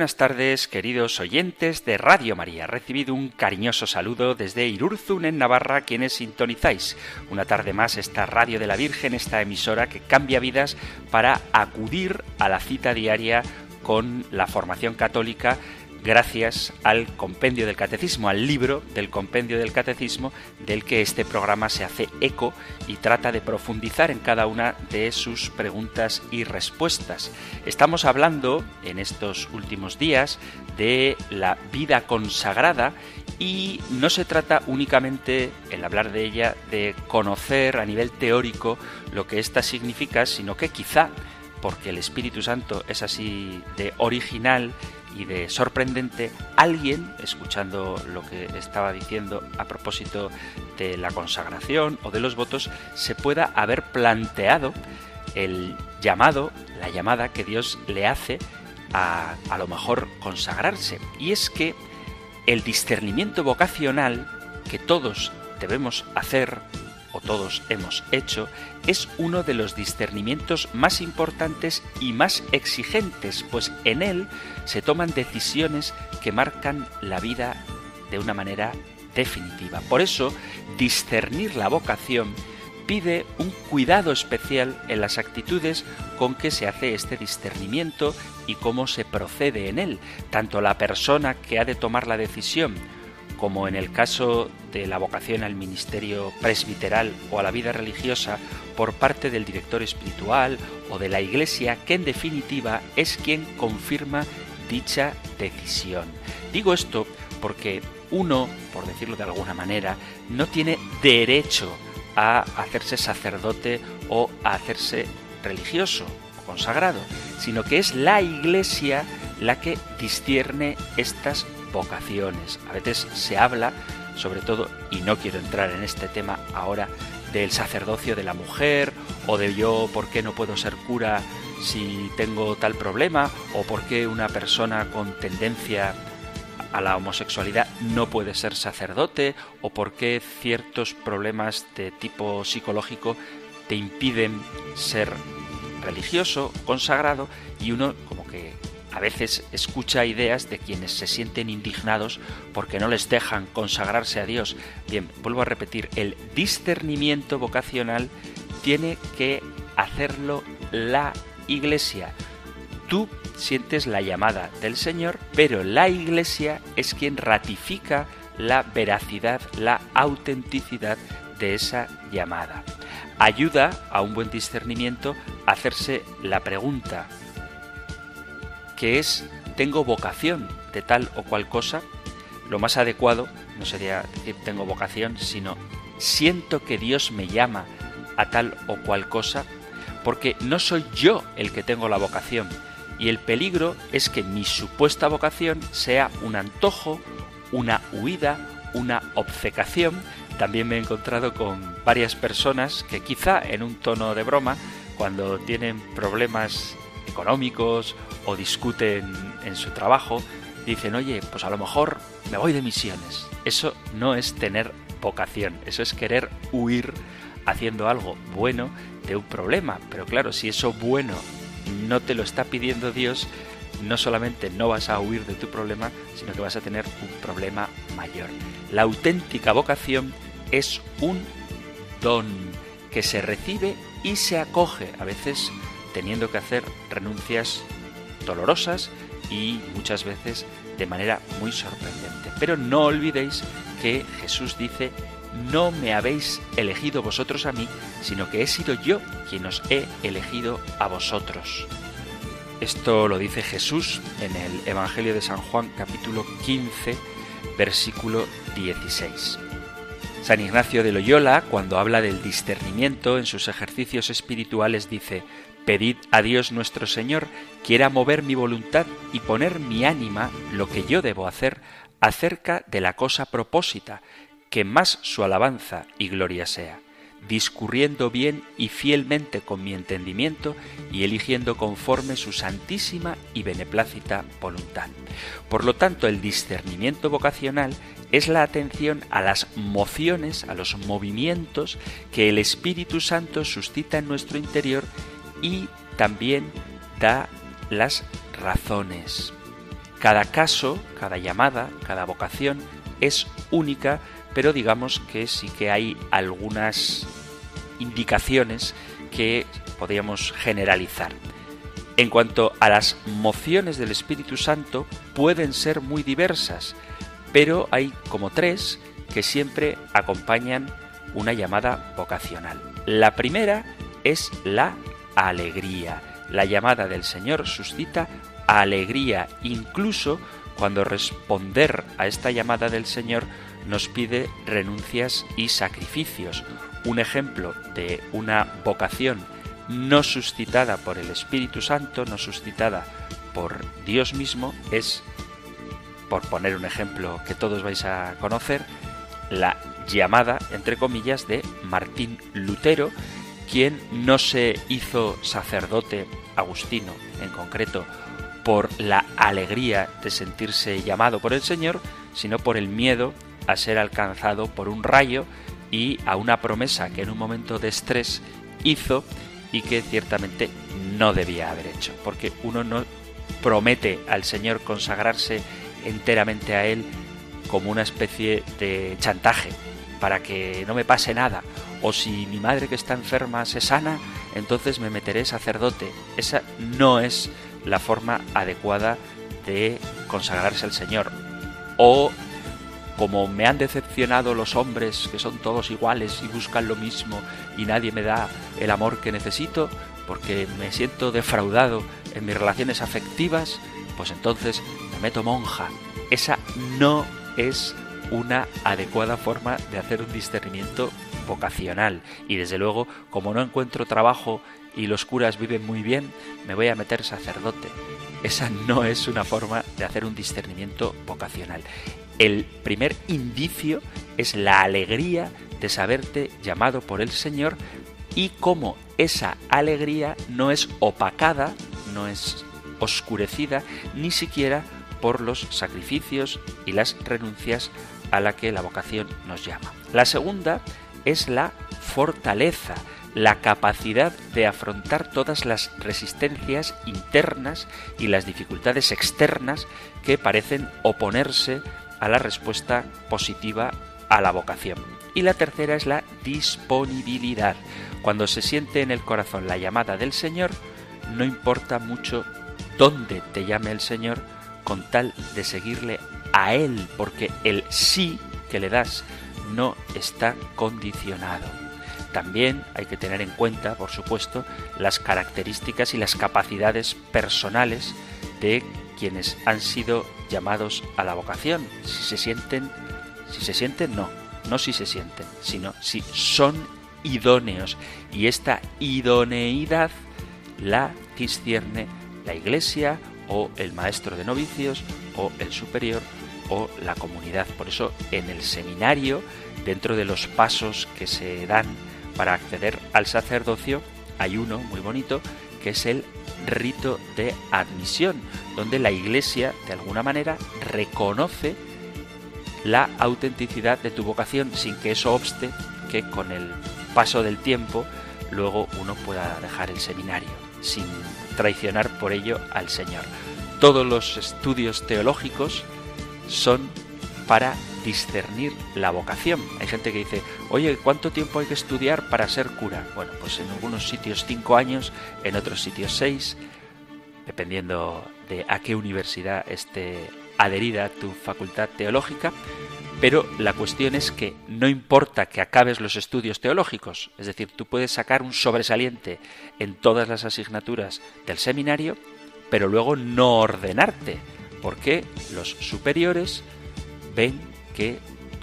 Buenas tardes, queridos oyentes de Radio María. Recibido un cariñoso saludo desde Irurzun, en Navarra, quienes sintonizáis una tarde más esta Radio de la Virgen, esta emisora que cambia vidas para acudir a la cita diaria con la formación católica gracias al compendio del catecismo, al libro del compendio del catecismo, del que este programa se hace eco y trata de profundizar en cada una de sus preguntas y respuestas. Estamos hablando en estos últimos días de la vida consagrada y no se trata únicamente, en hablar de ella, de conocer a nivel teórico lo que ésta significa, sino que quizá porque el Espíritu Santo es así de original y de sorprendente, alguien, escuchando lo que estaba diciendo a propósito de la consagración o de los votos, se pueda haber planteado el llamado, la llamada que Dios le hace a, a lo mejor consagrarse. Y es que el discernimiento vocacional que todos debemos hacer todos hemos hecho, es uno de los discernimientos más importantes y más exigentes, pues en él se toman decisiones que marcan la vida de una manera definitiva. Por eso, discernir la vocación pide un cuidado especial en las actitudes con que se hace este discernimiento y cómo se procede en él. Tanto la persona que ha de tomar la decisión como en el caso de la vocación al ministerio presbiteral o a la vida religiosa por parte del director espiritual o de la iglesia, que en definitiva es quien confirma dicha decisión. Digo esto porque uno, por decirlo de alguna manera, no tiene derecho a hacerse sacerdote o a hacerse religioso o consagrado, sino que es la iglesia la que discierne estas vocaciones. A veces se habla, sobre todo, y no quiero entrar en este tema ahora, del sacerdocio de la mujer, o de yo por qué no puedo ser cura si tengo tal problema, o por qué una persona con tendencia a la homosexualidad no puede ser sacerdote, o por qué ciertos problemas de tipo psicológico te impiden ser religioso, consagrado, y uno como que a veces escucha ideas de quienes se sienten indignados porque no les dejan consagrarse a Dios. Bien, vuelvo a repetir, el discernimiento vocacional tiene que hacerlo la Iglesia. Tú sientes la llamada del Señor, pero la Iglesia es quien ratifica la veracidad, la autenticidad de esa llamada. Ayuda a un buen discernimiento hacerse la pregunta, que es tengo vocación de tal o cual cosa, lo más adecuado no sería decir tengo vocación, sino siento que Dios me llama a tal o cual cosa, porque no soy yo el que tengo la vocación, y el peligro es que mi supuesta vocación sea un antojo, una huida, una obcecación. También me he encontrado con varias personas que quizá en un tono de broma, cuando tienen problemas económicos o discuten en su trabajo, dicen, oye, pues a lo mejor me voy de misiones. Eso no es tener vocación, eso es querer huir haciendo algo bueno de un problema. Pero claro, si eso bueno no te lo está pidiendo Dios, no solamente no vas a huir de tu problema, sino que vas a tener un problema mayor. La auténtica vocación es un don que se recibe y se acoge. A veces teniendo que hacer renuncias dolorosas y muchas veces de manera muy sorprendente. Pero no olvidéis que Jesús dice, no me habéis elegido vosotros a mí, sino que he sido yo quien os he elegido a vosotros. Esto lo dice Jesús en el Evangelio de San Juan capítulo 15 versículo 16. San Ignacio de Loyola, cuando habla del discernimiento en sus ejercicios espirituales, dice, Pedid a Dios nuestro Señor quiera mover mi voluntad y poner mi ánima lo que yo debo hacer acerca de la cosa propósita, que más su alabanza y gloria sea. discurriendo bien y fielmente con mi entendimiento y eligiendo conforme su santísima y beneplácita voluntad. Por lo tanto, el discernimiento vocacional es la atención a las mociones, a los movimientos que el Espíritu Santo suscita en nuestro interior y también da las razones. Cada caso, cada llamada, cada vocación es única, pero digamos que sí que hay algunas indicaciones que podríamos generalizar. En cuanto a las mociones del Espíritu Santo, pueden ser muy diversas, pero hay como tres que siempre acompañan una llamada vocacional. La primera es la alegría. La llamada del Señor suscita alegría, incluso cuando responder a esta llamada del Señor nos pide renuncias y sacrificios. Un ejemplo de una vocación no suscitada por el Espíritu Santo, no suscitada por Dios mismo, es, por poner un ejemplo que todos vais a conocer, la llamada, entre comillas, de Martín Lutero, quien no se hizo sacerdote agustino en concreto por la alegría de sentirse llamado por el Señor, sino por el miedo a ser alcanzado por un rayo y a una promesa que en un momento de estrés hizo y que ciertamente no debía haber hecho, porque uno no promete al Señor consagrarse enteramente a Él como una especie de chantaje para que no me pase nada, o si mi madre que está enferma se sana, entonces me meteré sacerdote. Esa no es la forma adecuada de consagrarse al Señor. O como me han decepcionado los hombres que son todos iguales y buscan lo mismo y nadie me da el amor que necesito porque me siento defraudado en mis relaciones afectivas, pues entonces me meto monja. Esa no es una adecuada forma de hacer un discernimiento vocacional. Y desde luego, como no encuentro trabajo y los curas viven muy bien, me voy a meter sacerdote. Esa no es una forma de hacer un discernimiento vocacional. El primer indicio es la alegría de saberte llamado por el Señor y cómo esa alegría no es opacada, no es oscurecida, ni siquiera por los sacrificios y las renuncias a la que la vocación nos llama. La segunda es la fortaleza, la capacidad de afrontar todas las resistencias internas y las dificultades externas que parecen oponerse a la respuesta positiva a la vocación. Y la tercera es la disponibilidad. Cuando se siente en el corazón la llamada del Señor, no importa mucho dónde te llame el Señor, con tal de seguirle a Él, porque el sí que le das no está condicionado. También hay que tener en cuenta, por supuesto, las características y las capacidades personales de quienes han sido llamados a la vocación. Si se sienten, si se sienten, no, no si se sienten, sino si son idóneos. Y esta idoneidad la discierne la Iglesia o el maestro de novicios o el superior o la comunidad. Por eso en el seminario, dentro de los pasos que se dan para acceder al sacerdocio, hay uno muy bonito que es el rito de admisión, donde la Iglesia de alguna manera reconoce la autenticidad de tu vocación sin que eso obste que con el paso del tiempo luego uno pueda dejar el seminario, sin traicionar por ello al Señor. Todos los estudios teológicos son para discernir la vocación. Hay gente que dice, oye, ¿cuánto tiempo hay que estudiar para ser cura? Bueno, pues en algunos sitios cinco años, en otros sitios seis, dependiendo de a qué universidad esté adherida tu facultad teológica, pero la cuestión es que no importa que acabes los estudios teológicos, es decir, tú puedes sacar un sobresaliente en todas las asignaturas del seminario, pero luego no ordenarte porque los superiores ven que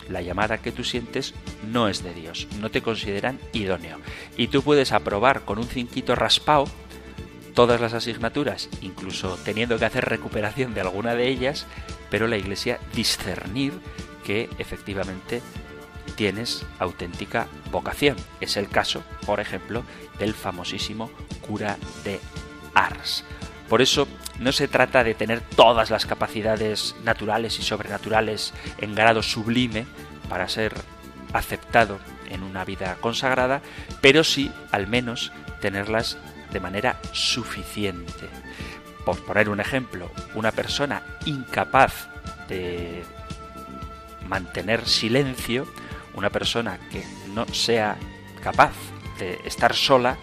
la llamada que tú sientes no es de Dios, no te consideran idóneo. Y tú puedes aprobar con un cinquito raspado todas las asignaturas, incluso teniendo que hacer recuperación de alguna de ellas, pero la Iglesia discernir que efectivamente tienes auténtica vocación. Es el caso, por ejemplo, del famosísimo cura de Ars. Por eso no se trata de tener todas las capacidades naturales y sobrenaturales en grado sublime para ser aceptado en una vida consagrada, pero sí al menos tenerlas de manera suficiente. Por poner un ejemplo, una persona incapaz de mantener silencio, una persona que no sea capaz de estar sola,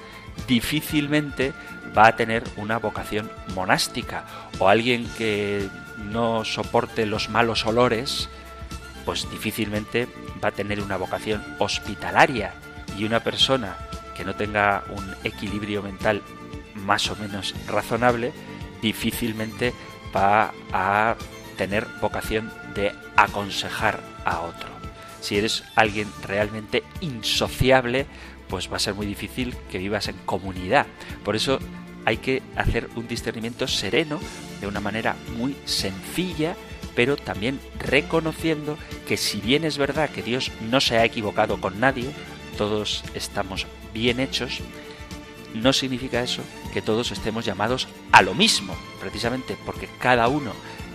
difícilmente va a tener una vocación monástica o alguien que no soporte los malos olores, pues difícilmente va a tener una vocación hospitalaria y una persona que no tenga un equilibrio mental más o menos razonable, difícilmente va a tener vocación de aconsejar a otro. Si eres alguien realmente insociable, pues va a ser muy difícil que vivas en comunidad. Por eso hay que hacer un discernimiento sereno, de una manera muy sencilla, pero también reconociendo que si bien es verdad que Dios no se ha equivocado con nadie, todos estamos bien hechos, no significa eso que todos estemos llamados a lo mismo, precisamente porque cada uno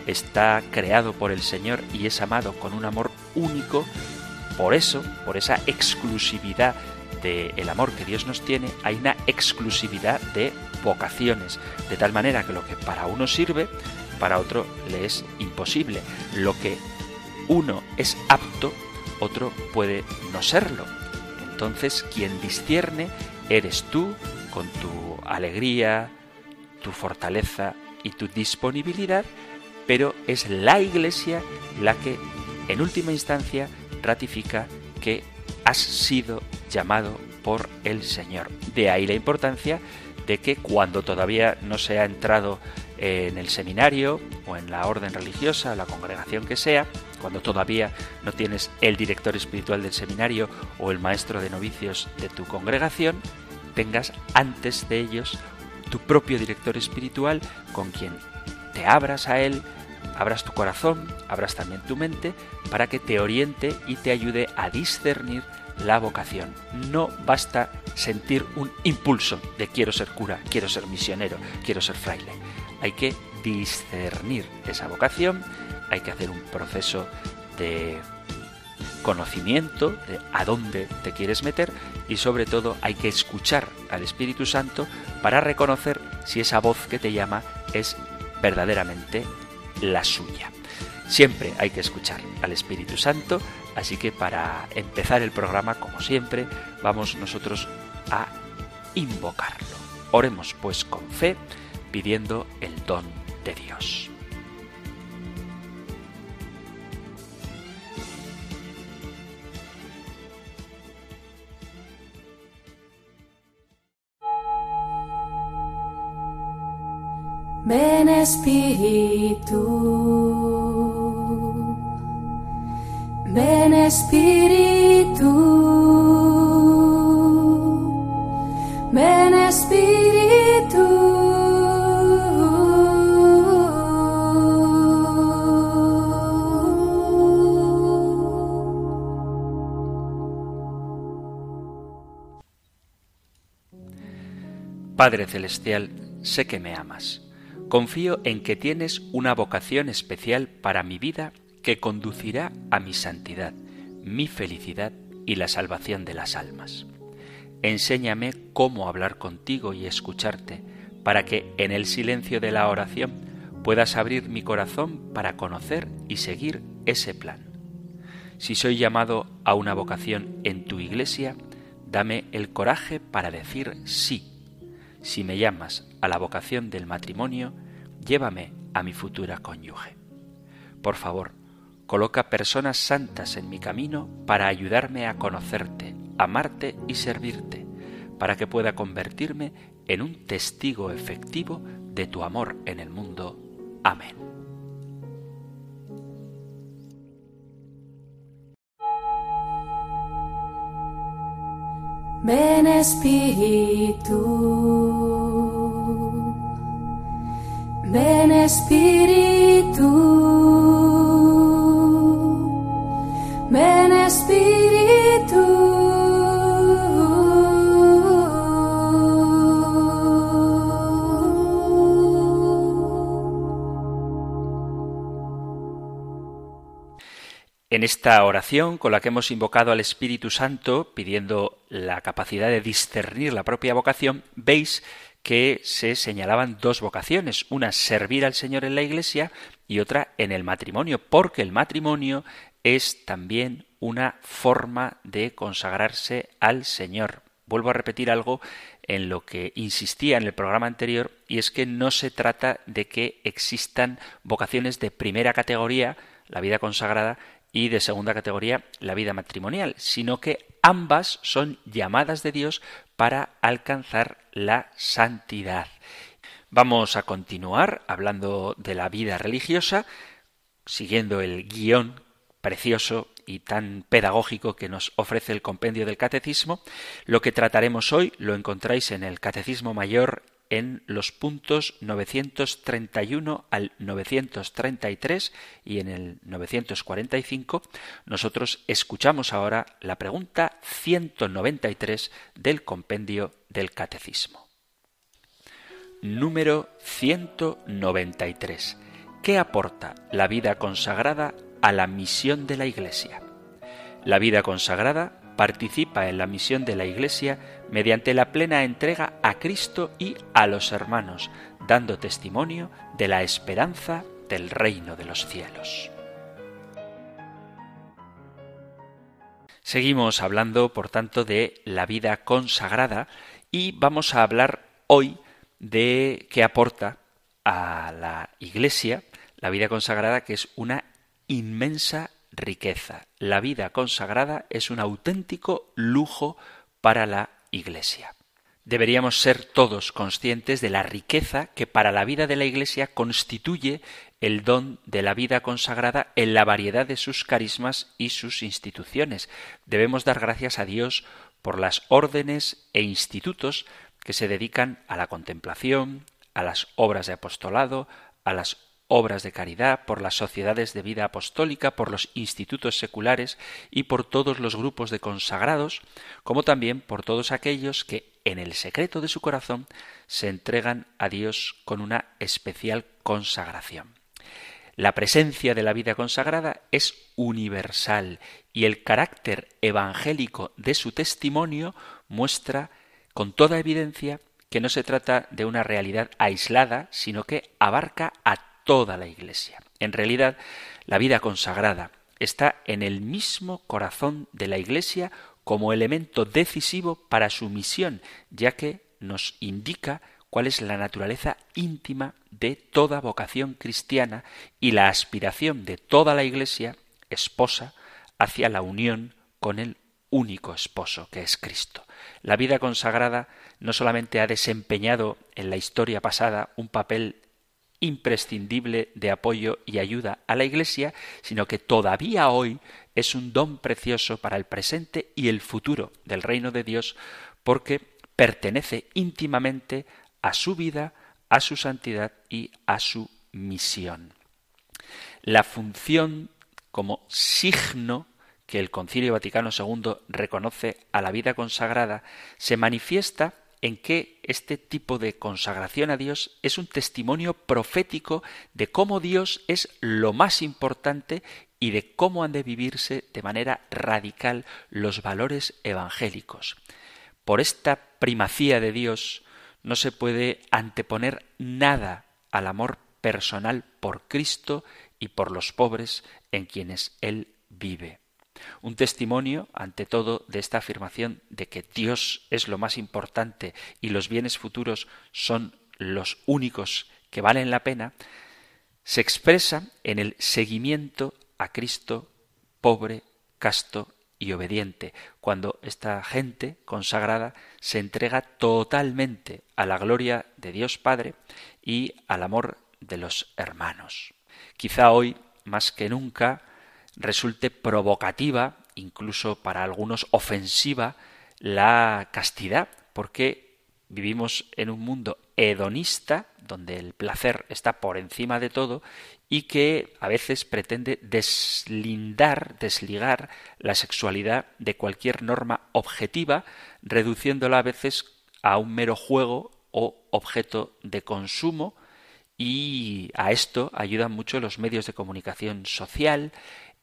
está creado por el Señor y es amado con un amor único, por eso, por esa exclusividad del amor que Dios nos tiene, hay una exclusividad de vocaciones, de tal manera que lo que para uno sirve, para otro le es imposible. Lo que uno es apto, otro puede no serlo. Entonces, quien discierne eres tú, con tu alegría, tu fortaleza y tu disponibilidad, pero es la Iglesia la que, en última instancia, ratifica que has sido llamado por el Señor. De ahí la importancia de que cuando todavía no se ha entrado en el seminario o en la orden religiosa, la congregación que sea, cuando todavía no tienes el director espiritual del seminario o el maestro de novicios de tu congregación, tengas antes de ellos tu propio director espiritual con quien te abras a él, abras tu corazón, abras también tu mente para que te oriente y te ayude a discernir la vocación. No basta sentir un impulso de quiero ser cura, quiero ser misionero, quiero ser fraile. Hay que discernir esa vocación, hay que hacer un proceso de conocimiento de a dónde te quieres meter y sobre todo hay que escuchar al Espíritu Santo para reconocer si esa voz que te llama es verdaderamente la suya. Siempre hay que escuchar al Espíritu Santo, así que para empezar el programa, como siempre, vamos nosotros a invocarlo. Oremos pues con fe, pidiendo el don de Dios. Ven Espíritu, ven Espíritu, ven Espíritu. Padre Celestial, sé que me amas Confío en que tienes una vocación especial para mi vida que conducirá a mi santidad, mi felicidad y la salvación de las almas. Enséñame cómo hablar contigo y escucharte, para que en el silencio de la oración puedas abrir mi corazón para conocer y seguir ese plan. Si soy llamado a una vocación en tu iglesia, dame el coraje para decir sí si me llamas a la vocación del matrimonio, llévame a mi futura cónyuge. Por favor, coloca personas santas en mi camino para ayudarme a conocerte, amarte y servirte, para que pueda convertirme en un testigo efectivo de tu amor en el mundo. Amén. Ven Espíritu, ven Espíritu, Ven Espíritu. En esta oración con la que hemos invocado al Espíritu Santo, pidiendo la capacidad de discernir la propia vocación, veis que se señalaban dos vocaciones, una servir al Señor en la Iglesia y otra en el matrimonio, porque el matrimonio es también una forma de consagrarse al Señor. Vuelvo a repetir algo en lo que insistía en el programa anterior, y es que no se trata de que existan vocaciones de primera categoría, la vida consagrada, y de segunda categoría la vida matrimonial, sino que ambas son llamadas de Dios para alcanzar la santidad. Vamos a continuar hablando de la vida religiosa, siguiendo el guion precioso y tan pedagógico que nos ofrece el compendio del catecismo. Lo que trataremos hoy lo encontráis en el Catecismo Mayor en los puntos 931 al 933 y en el 945 nosotros escuchamos ahora la pregunta 193 del compendio del catecismo. Número 193. ¿Qué aporta la vida consagrada a la misión de la Iglesia? La vida consagrada participa en la misión de la Iglesia mediante la plena entrega a Cristo y a los hermanos, dando testimonio de la esperanza del reino de los cielos. Seguimos hablando, por tanto, de la vida consagrada y vamos a hablar hoy de qué aporta a la Iglesia la vida consagrada, que es una inmensa riqueza. La vida consagrada es un auténtico lujo para la Iglesia. Deberíamos ser todos conscientes de la riqueza que para la vida de la Iglesia constituye el don de la vida consagrada en la variedad de sus carismas y sus instituciones. Debemos dar gracias a Dios por las órdenes e institutos que se dedican a la contemplación, a las obras de apostolado, a las obras de caridad, por las sociedades de vida apostólica, por los institutos seculares y por todos los grupos de consagrados, como también por todos aquellos que en el secreto de su corazón se entregan a Dios con una especial consagración. La presencia de la vida consagrada es universal y el carácter evangélico de su testimonio muestra con toda evidencia que no se trata de una realidad aislada, sino que abarca a toda la Iglesia. En realidad, la vida consagrada está en el mismo corazón de la Iglesia como elemento decisivo para su misión, ya que nos indica cuál es la naturaleza íntima de toda vocación cristiana y la aspiración de toda la Iglesia, esposa, hacia la unión con el único esposo que es Cristo. La vida consagrada no solamente ha desempeñado en la historia pasada un papel imprescindible de apoyo y ayuda a la Iglesia, sino que todavía hoy es un don precioso para el presente y el futuro del reino de Dios, porque pertenece íntimamente a su vida, a su santidad y a su misión. La función como signo que el Concilio Vaticano II reconoce a la vida consagrada se manifiesta en que este tipo de consagración a Dios es un testimonio profético de cómo Dios es lo más importante y de cómo han de vivirse de manera radical los valores evangélicos. Por esta primacía de Dios no se puede anteponer nada al amor personal por Cristo y por los pobres en quienes Él vive. Un testimonio, ante todo, de esta afirmación de que Dios es lo más importante y los bienes futuros son los únicos que valen la pena, se expresa en el seguimiento a Cristo pobre, casto y obediente, cuando esta gente consagrada se entrega totalmente a la gloria de Dios Padre y al amor de los hermanos. Quizá hoy, más que nunca, resulte provocativa, incluso para algunos ofensiva, la castidad, porque vivimos en un mundo hedonista, donde el placer está por encima de todo, y que a veces pretende deslindar, desligar la sexualidad de cualquier norma objetiva, reduciéndola a veces a un mero juego o objeto de consumo, y a esto ayudan mucho los medios de comunicación social,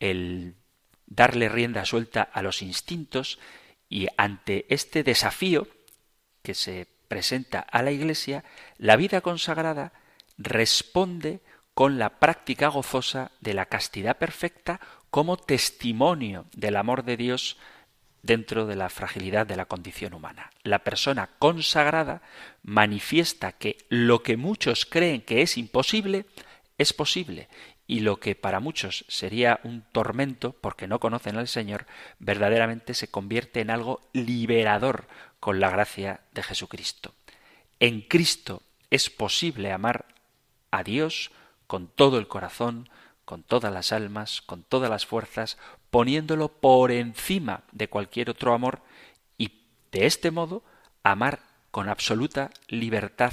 el darle rienda suelta a los instintos y ante este desafío que se presenta a la Iglesia, la vida consagrada responde con la práctica gozosa de la castidad perfecta como testimonio del amor de Dios dentro de la fragilidad de la condición humana. La persona consagrada manifiesta que lo que muchos creen que es imposible es posible y lo que para muchos sería un tormento porque no conocen al Señor, verdaderamente se convierte en algo liberador con la gracia de Jesucristo. En Cristo es posible amar a Dios con todo el corazón, con todas las almas, con todas las fuerzas, poniéndolo por encima de cualquier otro amor y de este modo amar con absoluta libertad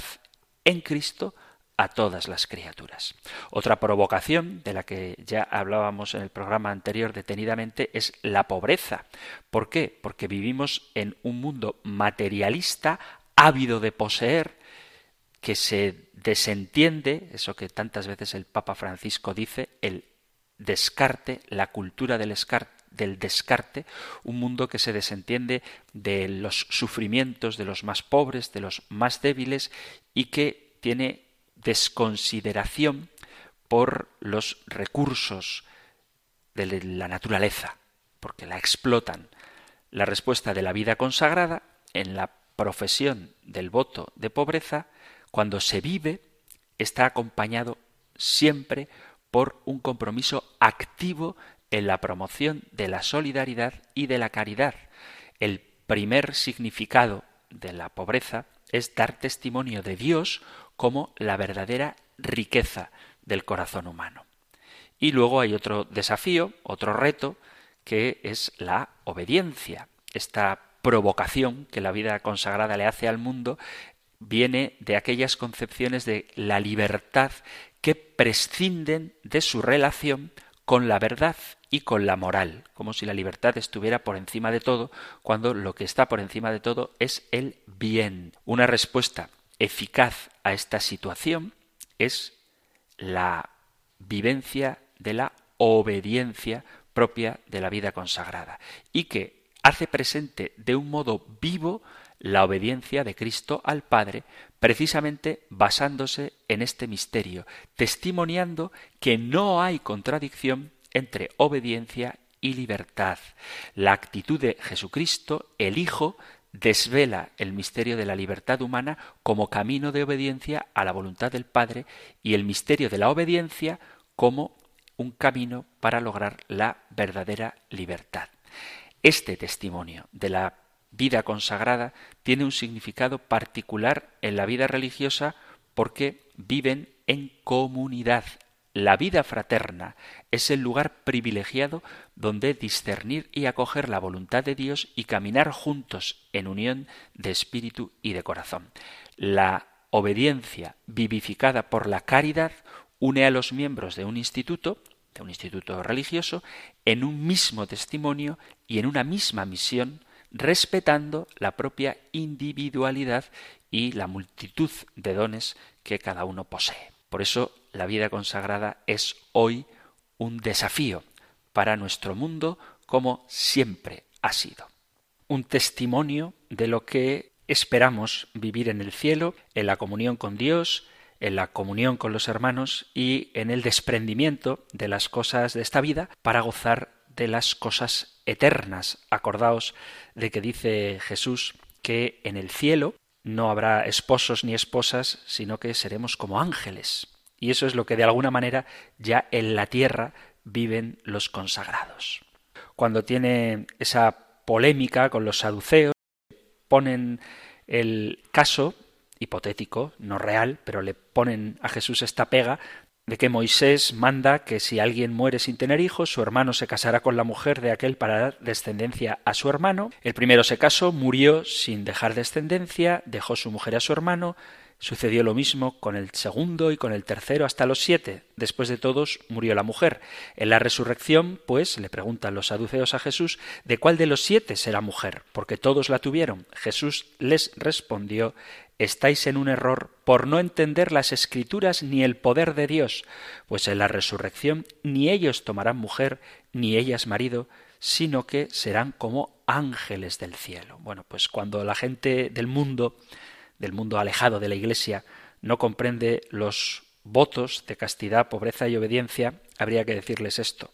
en Cristo a todas las criaturas. Otra provocación, de la que ya hablábamos en el programa anterior detenidamente, es la pobreza. ¿Por qué? Porque vivimos en un mundo materialista, ávido de poseer, que se desentiende, eso que tantas veces el Papa Francisco dice, el descarte, la cultura del del descarte, un mundo que se desentiende de los sufrimientos de los más pobres, de los más débiles y que tiene desconsideración por los recursos de la naturaleza, porque la explotan. La respuesta de la vida consagrada en la profesión del voto de pobreza, cuando se vive, está acompañado siempre por un compromiso activo en la promoción de la solidaridad y de la caridad. El primer significado de la pobreza es dar testimonio de Dios como la verdadera riqueza del corazón humano. Y luego hay otro desafío, otro reto, que es la obediencia. Esta provocación que la vida consagrada le hace al mundo viene de aquellas concepciones de la libertad que prescinden de su relación con la verdad y con la moral, como si la libertad estuviera por encima de todo, cuando lo que está por encima de todo es el bien. Una respuesta eficaz a esta situación es la vivencia de la obediencia propia de la vida consagrada y que hace presente de un modo vivo la obediencia de Cristo al Padre, precisamente basándose en este misterio, testimoniando que no hay contradicción entre obediencia y libertad. La actitud de Jesucristo, el Hijo, desvela el misterio de la libertad humana como camino de obediencia a la voluntad del Padre y el misterio de la obediencia como un camino para lograr la verdadera libertad. Este testimonio de la vida consagrada tiene un significado particular en la vida religiosa porque viven en comunidad, la vida fraterna es el lugar privilegiado donde discernir y acoger la voluntad de Dios y caminar juntos en unión de espíritu y de corazón. La obediencia vivificada por la caridad une a los miembros de un instituto, de un instituto religioso, en un mismo testimonio y en una misma misión, respetando la propia individualidad y la multitud de dones que cada uno posee. Por eso la vida consagrada es hoy un desafío para nuestro mundo como siempre ha sido. Un testimonio de lo que esperamos vivir en el cielo, en la comunión con Dios, en la comunión con los hermanos y en el desprendimiento de las cosas de esta vida para gozar de las cosas eternas. Acordaos de que dice Jesús que en el cielo no habrá esposos ni esposas, sino que seremos como ángeles. Y eso es lo que de alguna manera ya en la tierra viven los consagrados. Cuando tiene esa polémica con los saduceos, ponen el caso hipotético, no real, pero le ponen a Jesús esta pega de que Moisés manda que si alguien muere sin tener hijos, su hermano se casará con la mujer de aquel para dar descendencia a su hermano. El primero se casó, murió sin dejar descendencia, dejó su mujer a su hermano, Sucedió lo mismo con el segundo y con el tercero hasta los siete. Después de todos murió la mujer. En la resurrección, pues, le preguntan los saduceos a Jesús de cuál de los siete será mujer, porque todos la tuvieron. Jesús les respondió estáis en un error por no entender las escrituras ni el poder de Dios, pues en la resurrección ni ellos tomarán mujer, ni ellas marido, sino que serán como ángeles del cielo. Bueno, pues cuando la gente del mundo del mundo alejado de la Iglesia no comprende los votos de castidad, pobreza y obediencia, habría que decirles esto.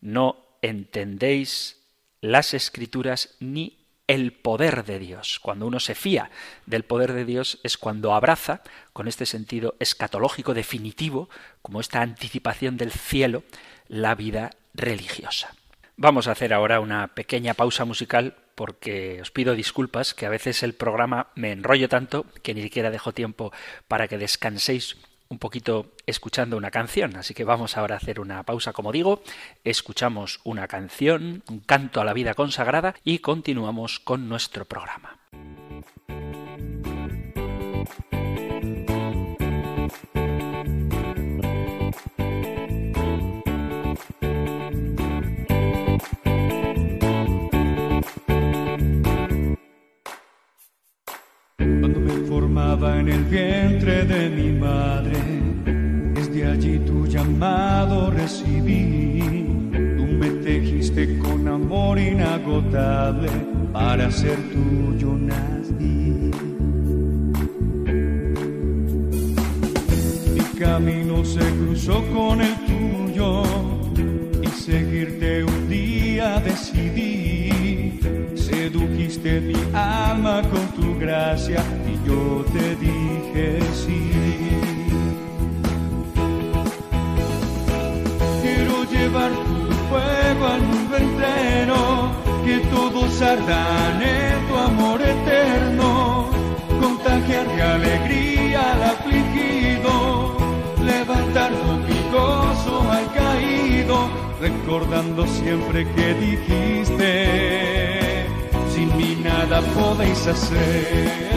No entendéis las escrituras ni el poder de Dios. Cuando uno se fía del poder de Dios es cuando abraza, con este sentido escatológico definitivo, como esta anticipación del cielo, la vida religiosa. Vamos a hacer ahora una pequeña pausa musical porque os pido disculpas que a veces el programa me enrollo tanto que ni siquiera dejo tiempo para que descanséis un poquito escuchando una canción. Así que vamos ahora a hacer una pausa, como digo, escuchamos una canción, un canto a la vida consagrada y continuamos con nuestro programa. En el vientre de mi madre, desde allí tu llamado recibí. Tú me tejiste con amor inagotable, para ser tuyo nací. Mi camino se cruzó con el tuyo y seguirte un día decidí. Sedujiste mi alma con tu gracia yo te dije sí. Quiero llevar tu fuego al mundo entero, que todos ardan en tu amor eterno, contagiar de alegría al afligido, levantar gozo al caído, recordando siempre que dijiste, mí nada podéis hacer.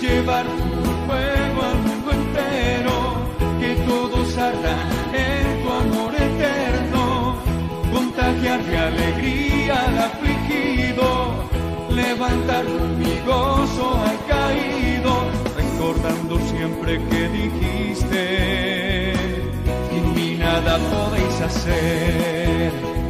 llevar tu fuego al mundo entero, que todos ardan en tu amor eterno, contagiar de alegría al afligido, levantar mi gozo al caído, recordando siempre que dijiste, sin mí nada podéis hacer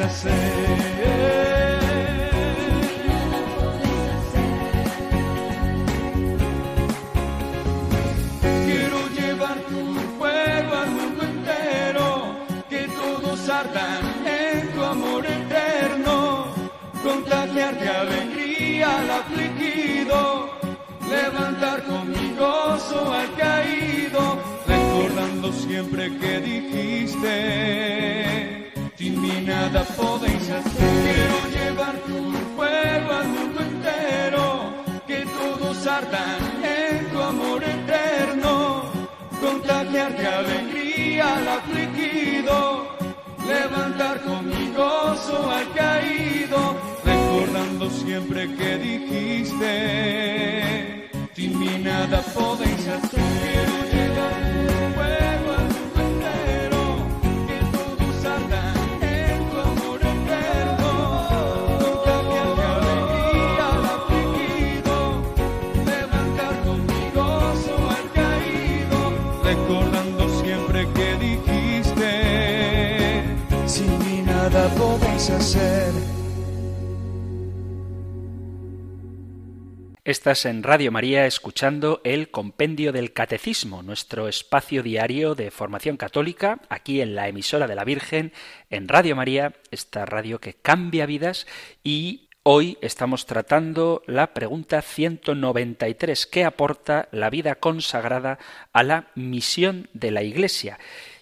hacer. Quiero llevar tu fuego al mundo entero, que todos ardan en tu amor eterno, contagiar de alegría al afligido, levantar con mi gozo al caído, recordando siempre que dijiste mí nada podéis hacer. Quiero llevar tu fuego al mundo entero, que todos ardan en tu amor eterno, contagiar de alegría al afligido, levantar con mi gozo al caído, recordando siempre que dijiste, sin mí nada podéis hacer. Estás en Radio María escuchando el Compendio del Catecismo, nuestro espacio diario de formación católica, aquí en la emisora de la Virgen, en Radio María, esta radio que cambia vidas y Hoy estamos tratando la pregunta 193, ¿qué aporta la vida consagrada a la misión de la Iglesia?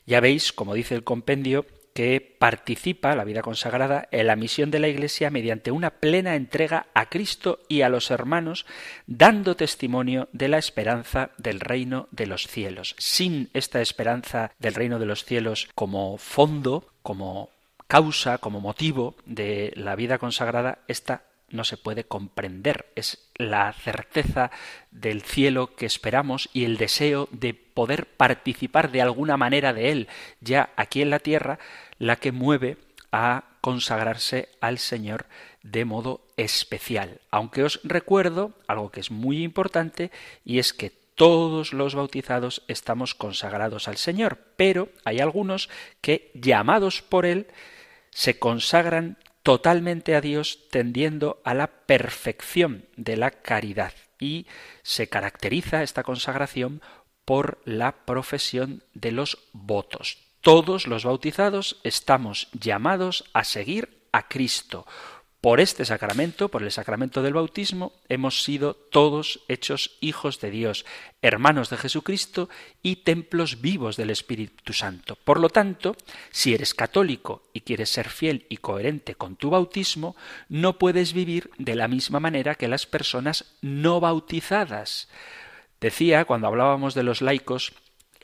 Ya veis, como dice el compendio, que participa la vida consagrada en la misión de la Iglesia mediante una plena entrega a Cristo y a los hermanos, dando testimonio de la esperanza del reino de los cielos. Sin esta esperanza del reino de los cielos como fondo, como causa, como motivo de la vida consagrada, esta no se puede comprender. Es la certeza del cielo que esperamos y el deseo de poder participar de alguna manera de él ya aquí en la tierra la que mueve a consagrarse al Señor de modo especial. Aunque os recuerdo algo que es muy importante y es que todos los bautizados estamos consagrados al Señor, pero hay algunos que, llamados por Él, se consagran totalmente a Dios tendiendo a la perfección de la caridad y se caracteriza esta consagración por la profesión de los votos. Todos los bautizados estamos llamados a seguir a Cristo. Por este sacramento, por el sacramento del bautismo, hemos sido todos hechos hijos de Dios, hermanos de Jesucristo y templos vivos del Espíritu Santo. Por lo tanto, si eres católico y quieres ser fiel y coherente con tu bautismo, no puedes vivir de la misma manera que las personas no bautizadas. Decía, cuando hablábamos de los laicos,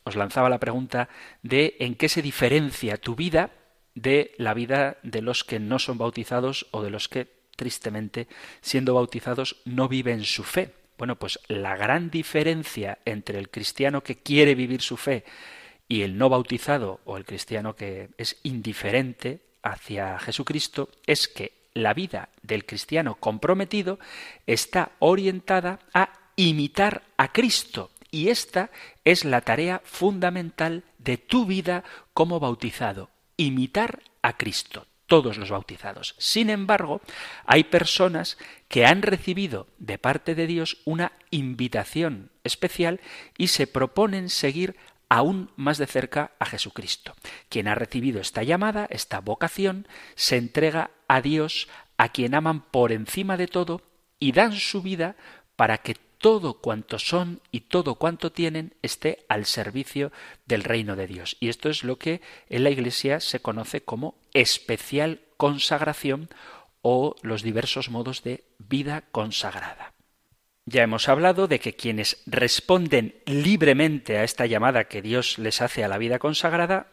os lanzaba la pregunta de en qué se diferencia tu vida de la vida de los que no son bautizados o de los que, tristemente, siendo bautizados, no viven su fe. Bueno, pues la gran diferencia entre el cristiano que quiere vivir su fe y el no bautizado o el cristiano que es indiferente hacia Jesucristo es que la vida del cristiano comprometido está orientada a imitar a Cristo y esta es la tarea fundamental de tu vida como bautizado, imitar a Cristo, todos los bautizados. Sin embargo, hay personas que han recibido de parte de Dios una invitación especial y se proponen seguir aún más de cerca a Jesucristo. Quien ha recibido esta llamada, esta vocación, se entrega a Dios, a quien aman por encima de todo, y dan su vida para que todo cuanto son y todo cuanto tienen esté al servicio del reino de Dios. Y esto es lo que en la Iglesia se conoce como especial consagración o los diversos modos de vida consagrada. Ya hemos hablado de que quienes responden libremente a esta llamada que Dios les hace a la vida consagrada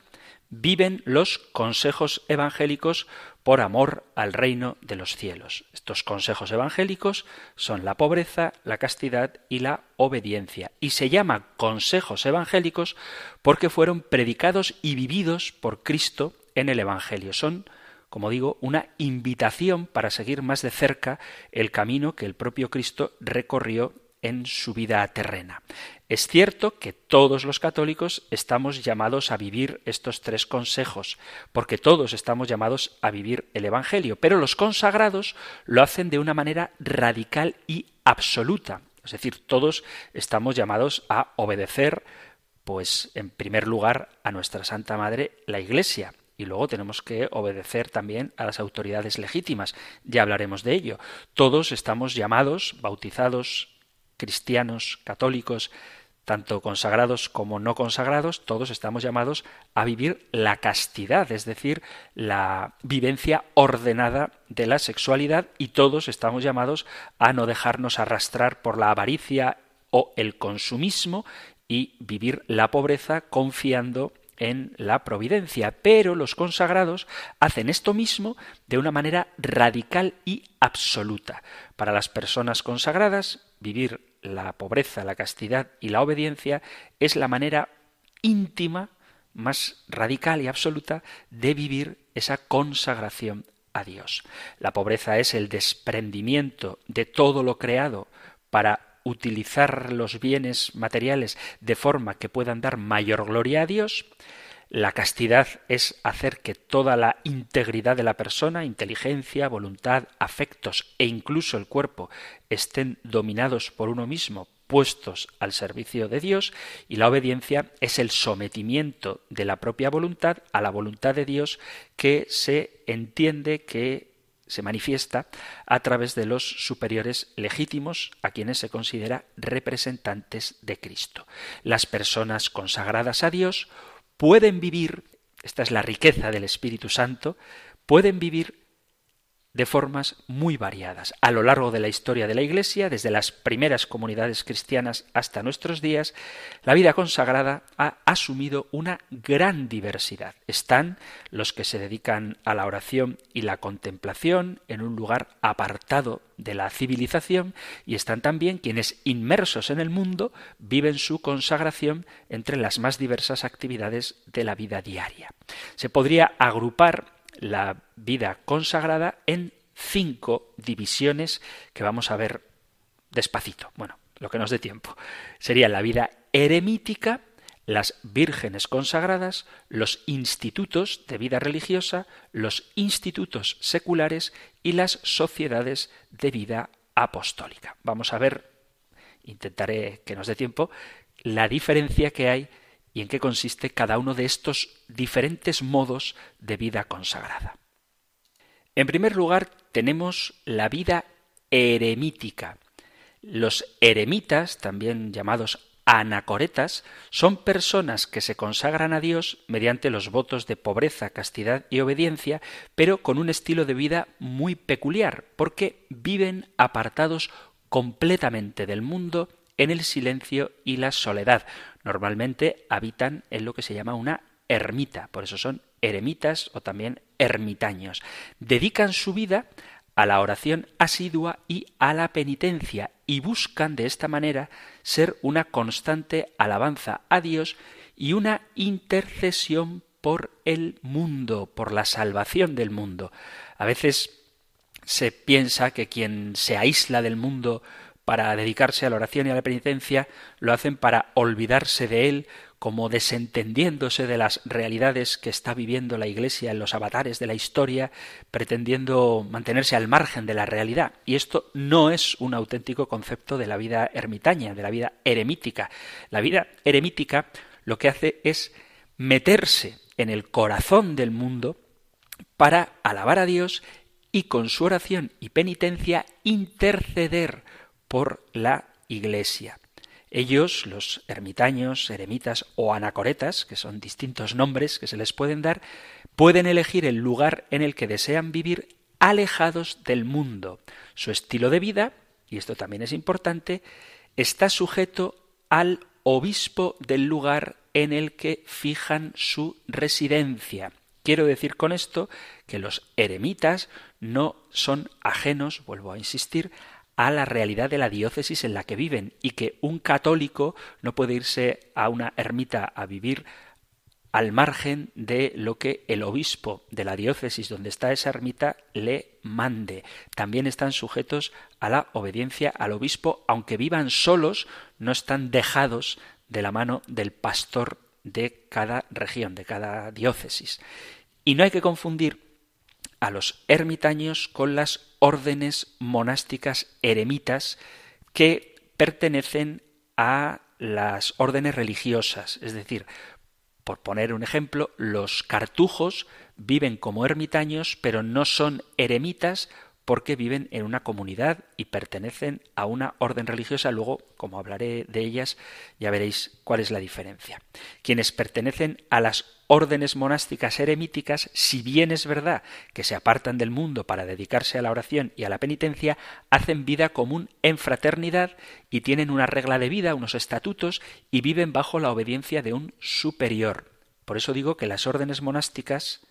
viven los consejos evangélicos por amor al reino de los cielos. Estos consejos evangélicos son la pobreza, la castidad y la obediencia. Y se llama consejos evangélicos porque fueron predicados y vividos por Cristo en el Evangelio. Son, como digo, una invitación para seguir más de cerca el camino que el propio Cristo recorrió en su vida terrena. Es cierto que todos los católicos estamos llamados a vivir estos tres consejos, porque todos estamos llamados a vivir el Evangelio, pero los consagrados lo hacen de una manera radical y absoluta. Es decir, todos estamos llamados a obedecer, pues en primer lugar, a nuestra Santa Madre, la Iglesia, y luego tenemos que obedecer también a las autoridades legítimas. Ya hablaremos de ello. Todos estamos llamados, bautizados, cristianos, católicos, tanto consagrados como no consagrados, todos estamos llamados a vivir la castidad, es decir, la vivencia ordenada de la sexualidad y todos estamos llamados a no dejarnos arrastrar por la avaricia o el consumismo y vivir la pobreza confiando en la providencia. Pero los consagrados hacen esto mismo de una manera radical y absoluta. Para las personas consagradas, vivir la pobreza, la castidad y la obediencia es la manera íntima, más radical y absoluta de vivir esa consagración a Dios. La pobreza es el desprendimiento de todo lo creado para utilizar los bienes materiales de forma que puedan dar mayor gloria a Dios. La castidad es hacer que toda la integridad de la persona, inteligencia, voluntad, afectos e incluso el cuerpo estén dominados por uno mismo, puestos al servicio de Dios, y la obediencia es el sometimiento de la propia voluntad a la voluntad de Dios que se entiende que se manifiesta a través de los superiores legítimos a quienes se considera representantes de Cristo. Las personas consagradas a Dios pueden vivir, esta es la riqueza del Espíritu Santo, pueden vivir de formas muy variadas. A lo largo de la historia de la Iglesia, desde las primeras comunidades cristianas hasta nuestros días, la vida consagrada ha asumido una gran diversidad. Están los que se dedican a la oración y la contemplación en un lugar apartado de la civilización y están también quienes inmersos en el mundo viven su consagración entre las más diversas actividades de la vida diaria. Se podría agrupar la vida consagrada en cinco divisiones que vamos a ver despacito. Bueno, lo que nos dé tiempo. Sería la vida eremítica, las vírgenes consagradas, los institutos de vida religiosa, los institutos seculares y las sociedades de vida apostólica. Vamos a ver, intentaré que nos dé tiempo, la diferencia que hay y en qué consiste cada uno de estos diferentes modos de vida consagrada. En primer lugar, tenemos la vida eremítica. Los eremitas, también llamados anacoretas, son personas que se consagran a Dios mediante los votos de pobreza, castidad y obediencia, pero con un estilo de vida muy peculiar, porque viven apartados completamente del mundo en el silencio y la soledad. Normalmente habitan en lo que se llama una ermita, por eso son eremitas o también ermitaños. Dedican su vida a la oración asidua y a la penitencia y buscan de esta manera ser una constante alabanza a Dios y una intercesión por el mundo, por la salvación del mundo. A veces se piensa que quien se aísla del mundo para dedicarse a la oración y a la penitencia, lo hacen para olvidarse de él, como desentendiéndose de las realidades que está viviendo la Iglesia en los avatares de la historia, pretendiendo mantenerse al margen de la realidad. Y esto no es un auténtico concepto de la vida ermitaña, de la vida eremítica. La vida eremítica lo que hace es meterse en el corazón del mundo para alabar a Dios y con su oración y penitencia interceder por la Iglesia. Ellos, los ermitaños, eremitas o anacoretas, que son distintos nombres que se les pueden dar, pueden elegir el lugar en el que desean vivir alejados del mundo. Su estilo de vida, y esto también es importante, está sujeto al obispo del lugar en el que fijan su residencia. Quiero decir con esto que los eremitas no son ajenos, vuelvo a insistir, a la realidad de la diócesis en la que viven y que un católico no puede irse a una ermita a vivir al margen de lo que el obispo de la diócesis donde está esa ermita le mande. También están sujetos a la obediencia al obispo, aunque vivan solos, no están dejados de la mano del pastor de cada región, de cada diócesis. Y no hay que confundir a los ermitaños con las órdenes monásticas eremitas que pertenecen a las órdenes religiosas. Es decir, por poner un ejemplo, los cartujos viven como ermitaños, pero no son eremitas porque viven en una comunidad y pertenecen a una orden religiosa. Luego, como hablaré de ellas, ya veréis cuál es la diferencia. Quienes pertenecen a las órdenes monásticas eremíticas, si bien es verdad que se apartan del mundo para dedicarse a la oración y a la penitencia, hacen vida común en fraternidad y tienen una regla de vida, unos estatutos, y viven bajo la obediencia de un superior. Por eso digo que las órdenes monásticas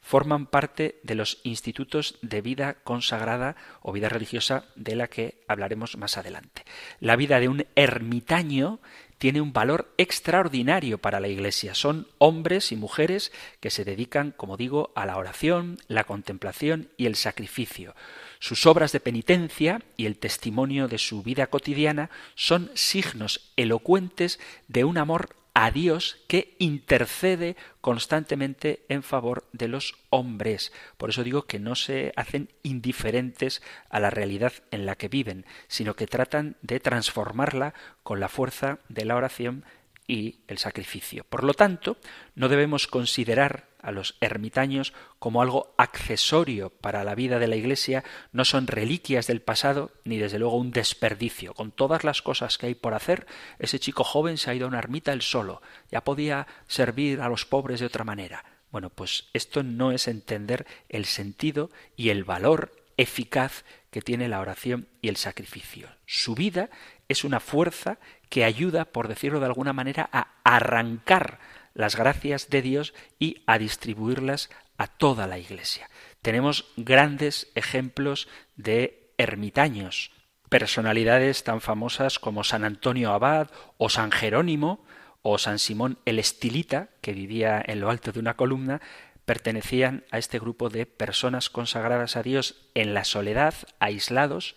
forman parte de los institutos de vida consagrada o vida religiosa de la que hablaremos más adelante. La vida de un ermitaño tiene un valor extraordinario para la Iglesia. Son hombres y mujeres que se dedican, como digo, a la oración, la contemplación y el sacrificio. Sus obras de penitencia y el testimonio de su vida cotidiana son signos elocuentes de un amor a Dios que intercede constantemente en favor de los hombres. Por eso digo que no se hacen indiferentes a la realidad en la que viven, sino que tratan de transformarla con la fuerza de la oración y el sacrificio. Por lo tanto, no debemos considerar a los ermitaños como algo accesorio para la vida de la Iglesia, no son reliquias del pasado ni desde luego un desperdicio. Con todas las cosas que hay por hacer, ese chico joven se ha ido a una ermita él solo, ya podía servir a los pobres de otra manera. Bueno, pues esto no es entender el sentido y el valor eficaz que tiene la oración y el sacrificio. Su vida es una fuerza que ayuda, por decirlo de alguna manera, a arrancar las gracias de Dios y a distribuirlas a toda la Iglesia. Tenemos grandes ejemplos de ermitaños, personalidades tan famosas como San Antonio Abad o San Jerónimo o San Simón el Estilita, que vivía en lo alto de una columna, pertenecían a este grupo de personas consagradas a Dios en la soledad, aislados,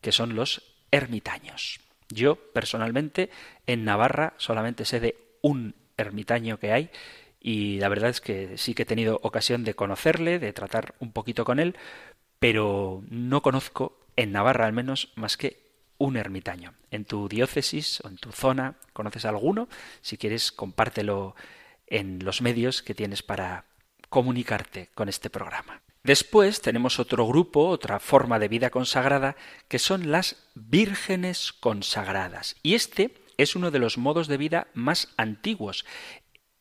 que son los ermitaños. Yo, personalmente, en Navarra solamente sé de un ermitaño que hay y la verdad es que sí que he tenido ocasión de conocerle, de tratar un poquito con él, pero no conozco en Navarra al menos más que un ermitaño. En tu diócesis o en tu zona, ¿conoces alguno? Si quieres, compártelo en los medios que tienes para comunicarte con este programa. Después tenemos otro grupo, otra forma de vida consagrada, que son las vírgenes consagradas. Y este es uno de los modos de vida más antiguos.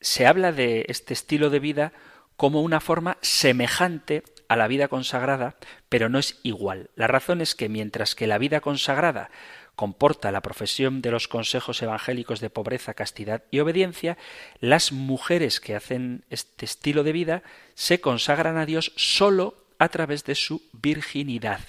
Se habla de este estilo de vida como una forma semejante a la vida consagrada, pero no es igual. La razón es que mientras que la vida consagrada comporta la profesión de los consejos evangélicos de pobreza, castidad y obediencia, las mujeres que hacen este estilo de vida se consagran a Dios sólo a través de su virginidad.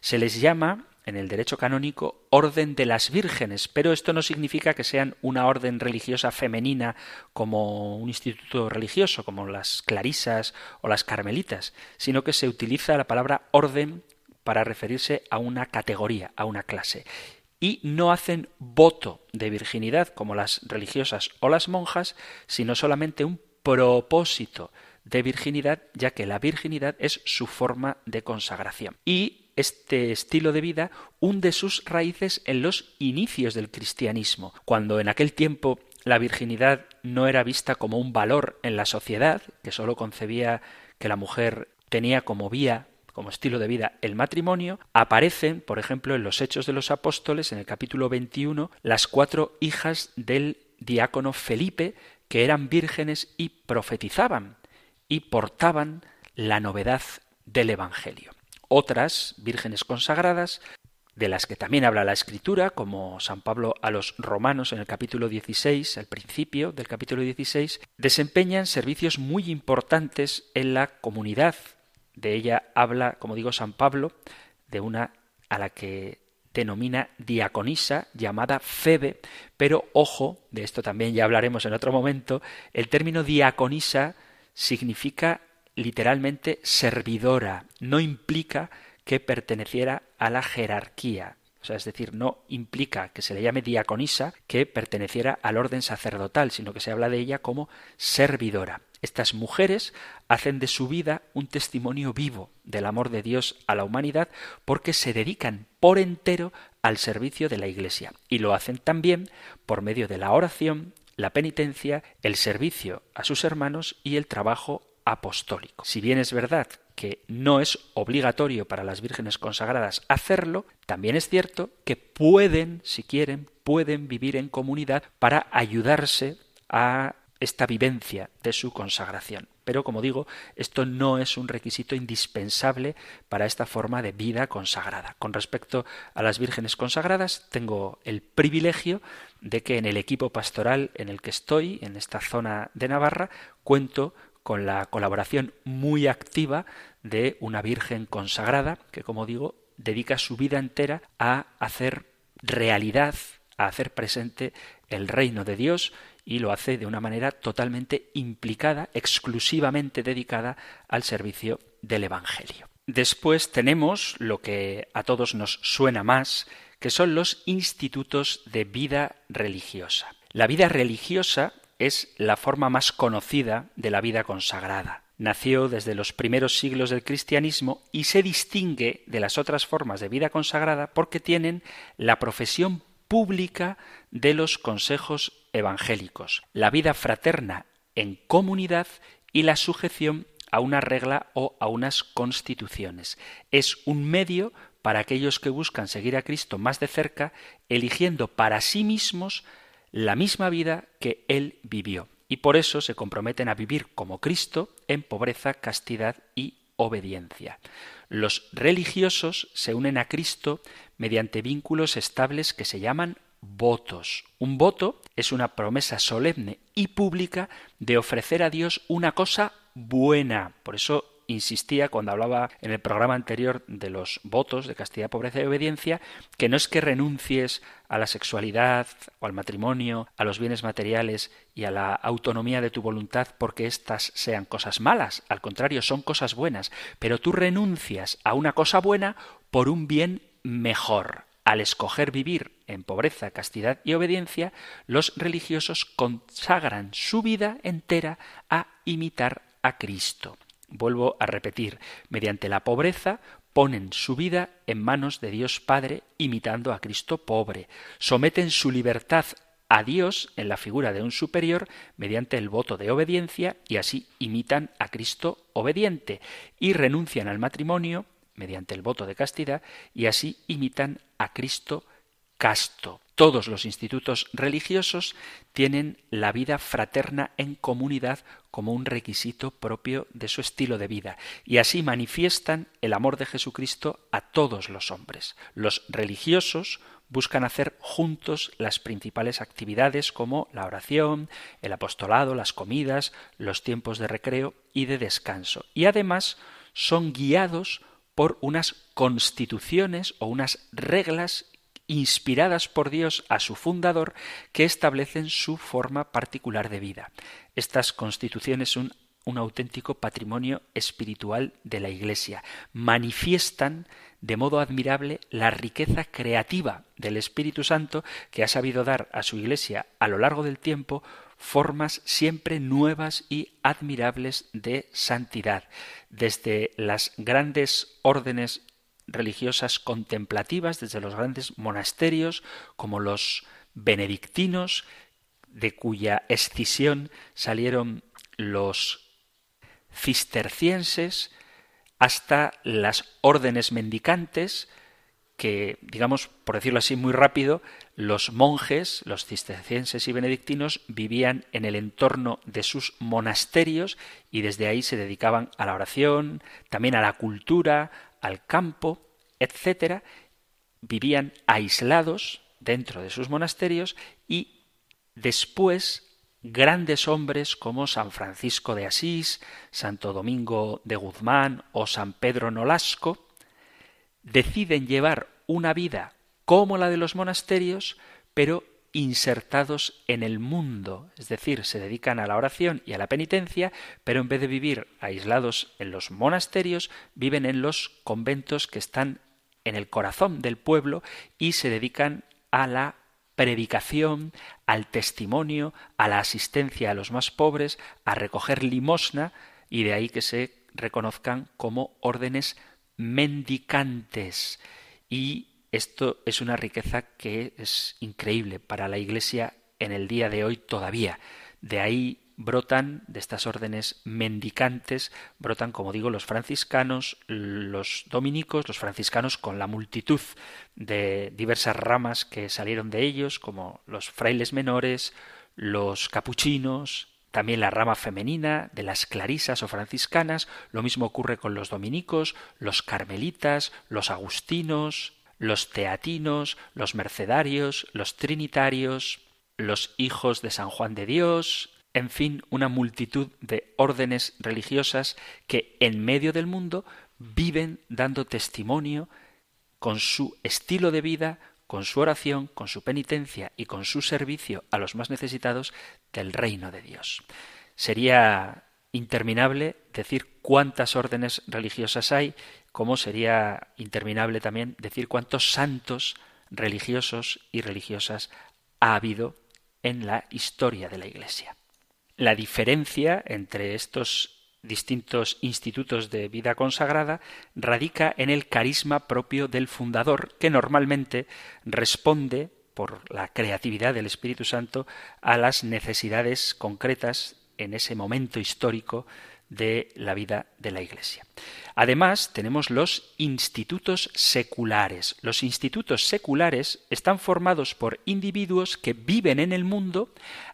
Se les llama en el derecho canónico orden de las vírgenes, pero esto no significa que sean una orden religiosa femenina como un instituto religioso, como las clarisas o las carmelitas, sino que se utiliza la palabra orden para referirse a una categoría, a una clase y no hacen voto de virginidad como las religiosas o las monjas, sino solamente un propósito de virginidad, ya que la virginidad es su forma de consagración. Y este estilo de vida hunde sus raíces en los inicios del cristianismo, cuando en aquel tiempo la virginidad no era vista como un valor en la sociedad, que sólo concebía que la mujer tenía como vía como estilo de vida el matrimonio, aparecen, por ejemplo, en los Hechos de los Apóstoles, en el capítulo 21, las cuatro hijas del diácono Felipe, que eran vírgenes y profetizaban y portaban la novedad del Evangelio. Otras vírgenes consagradas, de las que también habla la Escritura, como San Pablo a los romanos en el capítulo 16, al principio del capítulo 16, desempeñan servicios muy importantes en la comunidad. De ella habla, como digo, San Pablo, de una a la que denomina diaconisa llamada Febe, pero ojo, de esto también ya hablaremos en otro momento, el término diaconisa significa literalmente servidora, no implica que perteneciera a la jerarquía, o sea, es decir, no implica que se le llame diaconisa que perteneciera al orden sacerdotal, sino que se habla de ella como servidora. Estas mujeres hacen de su vida un testimonio vivo del amor de Dios a la humanidad porque se dedican por entero al servicio de la Iglesia y lo hacen también por medio de la oración, la penitencia, el servicio a sus hermanos y el trabajo apostólico. Si bien es verdad que no es obligatorio para las vírgenes consagradas hacerlo, también es cierto que pueden, si quieren, pueden vivir en comunidad para ayudarse a esta vivencia de su consagración. Pero como digo, esto no es un requisito indispensable para esta forma de vida consagrada. Con respecto a las vírgenes consagradas, tengo el privilegio de que en el equipo pastoral en el que estoy, en esta zona de Navarra, cuento con la colaboración muy activa de una virgen consagrada que, como digo, dedica su vida entera a hacer realidad, a hacer presente el reino de Dios y lo hace de una manera totalmente implicada, exclusivamente dedicada al servicio del Evangelio. Después tenemos lo que a todos nos suena más, que son los institutos de vida religiosa. La vida religiosa es la forma más conocida de la vida consagrada. Nació desde los primeros siglos del cristianismo y se distingue de las otras formas de vida consagrada porque tienen la profesión pública de los consejos evangélicos, la vida fraterna en comunidad y la sujeción a una regla o a unas constituciones. Es un medio para aquellos que buscan seguir a Cristo más de cerca, eligiendo para sí mismos la misma vida que Él vivió. Y por eso se comprometen a vivir como Cristo en pobreza, castidad y obediencia. Los religiosos se unen a Cristo mediante vínculos estables que se llaman votos. Un voto es una promesa solemne y pública de ofrecer a Dios una cosa buena. Por eso insistía cuando hablaba en el programa anterior de los votos de castidad, pobreza y obediencia, que no es que renuncies a la sexualidad o al matrimonio, a los bienes materiales y a la autonomía de tu voluntad porque éstas sean cosas malas, al contrario, son cosas buenas, pero tú renuncias a una cosa buena por un bien mejor. Al escoger vivir en pobreza, castidad y obediencia, los religiosos consagran su vida entera a imitar a Cristo. Vuelvo a repetir, mediante la pobreza ponen su vida en manos de Dios Padre, imitando a Cristo pobre, someten su libertad a Dios en la figura de un superior mediante el voto de obediencia y así imitan a Cristo obediente y renuncian al matrimonio mediante el voto de castidad y así imitan a Cristo casto. Todos los institutos religiosos tienen la vida fraterna en comunidad como un requisito propio de su estilo de vida y así manifiestan el amor de Jesucristo a todos los hombres. Los religiosos buscan hacer juntos las principales actividades como la oración, el apostolado, las comidas, los tiempos de recreo y de descanso. Y además son guiados por unas constituciones o unas reglas inspiradas por Dios a su fundador, que establecen su forma particular de vida. Estas constituciones son un auténtico patrimonio espiritual de la Iglesia. Manifiestan de modo admirable la riqueza creativa del Espíritu Santo que ha sabido dar a su Iglesia a lo largo del tiempo formas siempre nuevas y admirables de santidad. Desde las grandes órdenes religiosas contemplativas desde los grandes monasterios como los benedictinos, de cuya escisión salieron los cistercienses, hasta las órdenes mendicantes, que, digamos, por decirlo así muy rápido, los monjes, los cistercienses y benedictinos, vivían en el entorno de sus monasterios y desde ahí se dedicaban a la oración, también a la cultura, al campo, etcétera, vivían aislados dentro de sus monasterios y después grandes hombres como San Francisco de Asís, Santo Domingo de Guzmán o San Pedro Nolasco deciden llevar una vida como la de los monasterios, pero insertados en el mundo, es decir, se dedican a la oración y a la penitencia, pero en vez de vivir aislados en los monasterios, viven en los conventos que están en el corazón del pueblo y se dedican a la predicación, al testimonio, a la asistencia a los más pobres, a recoger limosna y de ahí que se reconozcan como órdenes mendicantes. Y esto es una riqueza que es increíble para la Iglesia en el día de hoy todavía. De ahí brotan de estas órdenes mendicantes, brotan, como digo, los franciscanos, los dominicos, los franciscanos con la multitud de diversas ramas que salieron de ellos, como los frailes menores, los capuchinos, también la rama femenina de las clarisas o franciscanas, lo mismo ocurre con los dominicos, los carmelitas, los agustinos, los teatinos, los mercedarios, los trinitarios, los hijos de San Juan de Dios, en fin, una multitud de órdenes religiosas que en medio del mundo viven dando testimonio con su estilo de vida, con su oración, con su penitencia y con su servicio a los más necesitados del reino de Dios. Sería interminable decir cuántas órdenes religiosas hay como sería interminable también decir cuántos santos religiosos y religiosas ha habido en la historia de la Iglesia. La diferencia entre estos distintos institutos de vida consagrada radica en el carisma propio del fundador, que normalmente responde por la creatividad del Espíritu Santo a las necesidades concretas en ese momento histórico de la vida de la Iglesia. Además, tenemos los institutos seculares. Los institutos seculares están formados por individuos que viven en el mundo,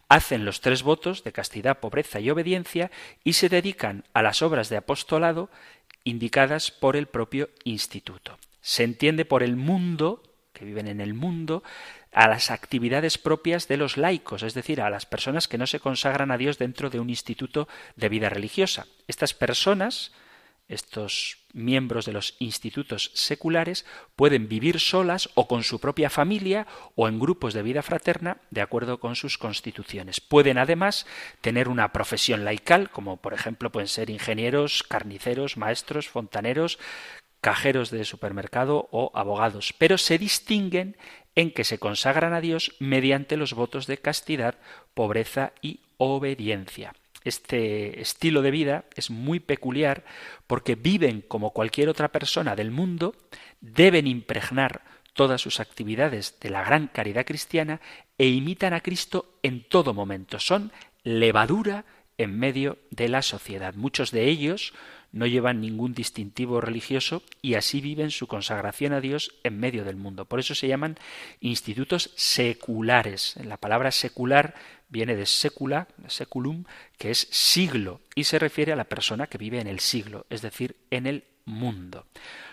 hacen los tres votos de castidad, pobreza y obediencia y se dedican a las obras de apostolado indicadas por el propio instituto. Se entiende por el mundo, que viven en el mundo, a las actividades propias de los laicos, es decir, a las personas que no se consagran a Dios dentro de un instituto de vida religiosa. Estas personas, estos miembros de los institutos seculares, pueden vivir solas o con su propia familia o en grupos de vida fraterna de acuerdo con sus constituciones. Pueden además tener una profesión laical, como por ejemplo pueden ser ingenieros, carniceros, maestros, fontaneros, cajeros de supermercado o abogados, pero se distinguen en que se consagran a Dios mediante los votos de castidad, pobreza y obediencia. Este estilo de vida es muy peculiar porque viven como cualquier otra persona del mundo, deben impregnar todas sus actividades de la gran caridad cristiana e imitan a Cristo en todo momento. Son levadura en medio de la sociedad. Muchos de ellos no llevan ningún distintivo religioso y así viven su consagración a Dios en medio del mundo. Por eso se llaman institutos seculares. La palabra secular viene de secula, seculum, que es siglo, y se refiere a la persona que vive en el siglo, es decir, en el mundo.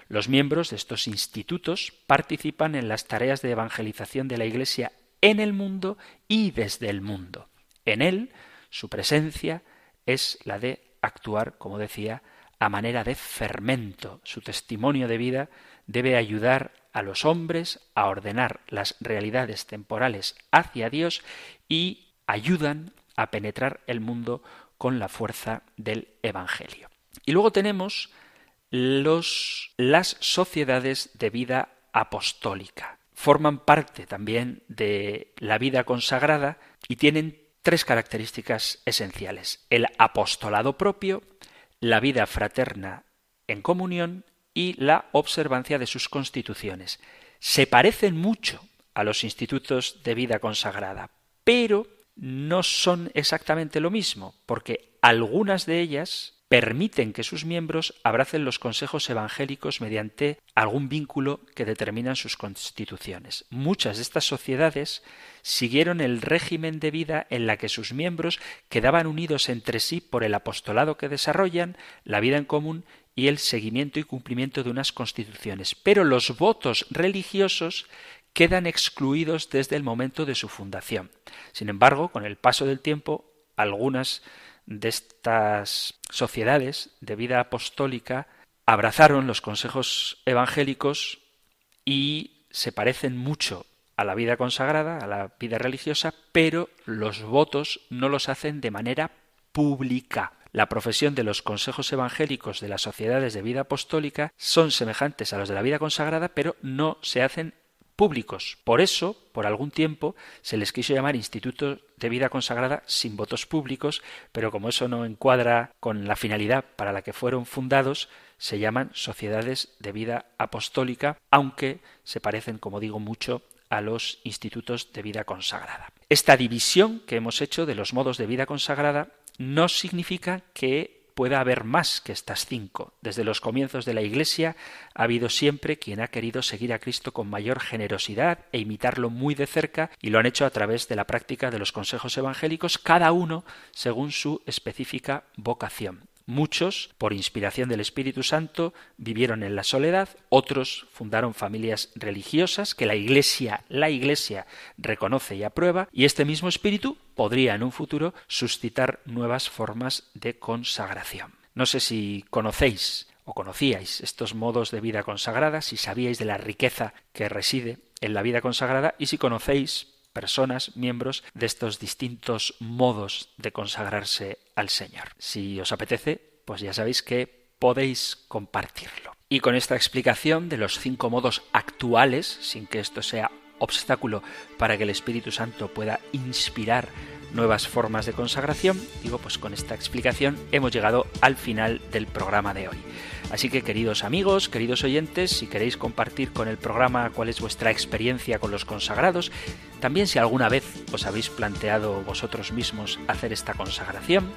Los miembros de estos institutos participan en las tareas de evangelización de la Iglesia en el mundo y desde el mundo. En él, su presencia es la de actuar, como decía, a manera de fermento. Su testimonio de vida debe ayudar a los hombres a ordenar las realidades temporales hacia Dios y ayudan a penetrar el mundo con la fuerza del Evangelio. Y luego tenemos los, las sociedades de vida apostólica. Forman parte también de la vida consagrada y tienen tres características esenciales. El apostolado propio, la vida fraterna en comunión y la observancia de sus constituciones. Se parecen mucho a los institutos de vida consagrada, pero no son exactamente lo mismo, porque algunas de ellas permiten que sus miembros abracen los consejos evangélicos mediante algún vínculo que determinan sus constituciones. Muchas de estas sociedades siguieron el régimen de vida en la que sus miembros quedaban unidos entre sí por el apostolado que desarrollan, la vida en común y el seguimiento y cumplimiento de unas constituciones. Pero los votos religiosos quedan excluidos desde el momento de su fundación. Sin embargo, con el paso del tiempo, algunas de estas sociedades de vida apostólica abrazaron los consejos evangélicos y se parecen mucho a la vida consagrada, a la vida religiosa, pero los votos no los hacen de manera pública. La profesión de los consejos evangélicos de las sociedades de vida apostólica son semejantes a los de la vida consagrada, pero no se hacen públicos. Por eso, por algún tiempo, se les quiso llamar institutos de vida consagrada sin votos públicos, pero como eso no encuadra con la finalidad para la que fueron fundados, se llaman sociedades de vida apostólica, aunque se parecen, como digo, mucho a los institutos de vida consagrada. Esta división que hemos hecho de los modos de vida consagrada no significa que pueda haber más que estas cinco. Desde los comienzos de la Iglesia ha habido siempre quien ha querido seguir a Cristo con mayor generosidad e imitarlo muy de cerca y lo han hecho a través de la práctica de los consejos evangélicos, cada uno según su específica vocación. Muchos, por inspiración del Espíritu Santo, vivieron en la soledad, otros fundaron familias religiosas que la Iglesia, la Iglesia reconoce y aprueba, y este mismo espíritu podría en un futuro suscitar nuevas formas de consagración. No sé si conocéis o conocíais estos modos de vida consagrada, si sabíais de la riqueza que reside en la vida consagrada y si conocéis personas, miembros de estos distintos modos de consagrarse al Señor. Si os apetece, pues ya sabéis que podéis compartirlo. Y con esta explicación de los cinco modos actuales, sin que esto sea obstáculo para que el Espíritu Santo pueda inspirar nuevas formas de consagración, digo, pues con esta explicación hemos llegado al final del programa de hoy. Así que queridos amigos, queridos oyentes, si queréis compartir con el programa cuál es vuestra experiencia con los consagrados, también si alguna vez os habéis planteado vosotros mismos hacer esta consagración,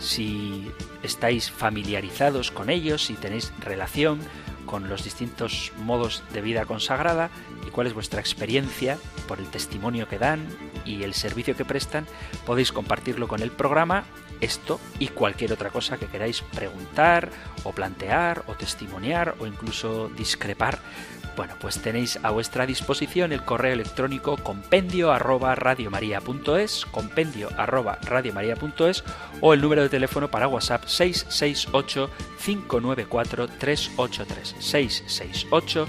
si estáis familiarizados con ellos, si tenéis relación con los distintos modos de vida consagrada y cuál es vuestra experiencia por el testimonio que dan y el servicio que prestan, podéis compartirlo con el programa, esto y cualquier otra cosa que queráis preguntar o plantear o testimoniar o incluso discrepar. Bueno, pues tenéis a vuestra disposición el correo electrónico compendio arroba radiomaria.es, compendio arroba radiomaria.es o el número de teléfono para WhatsApp 668 594 383 668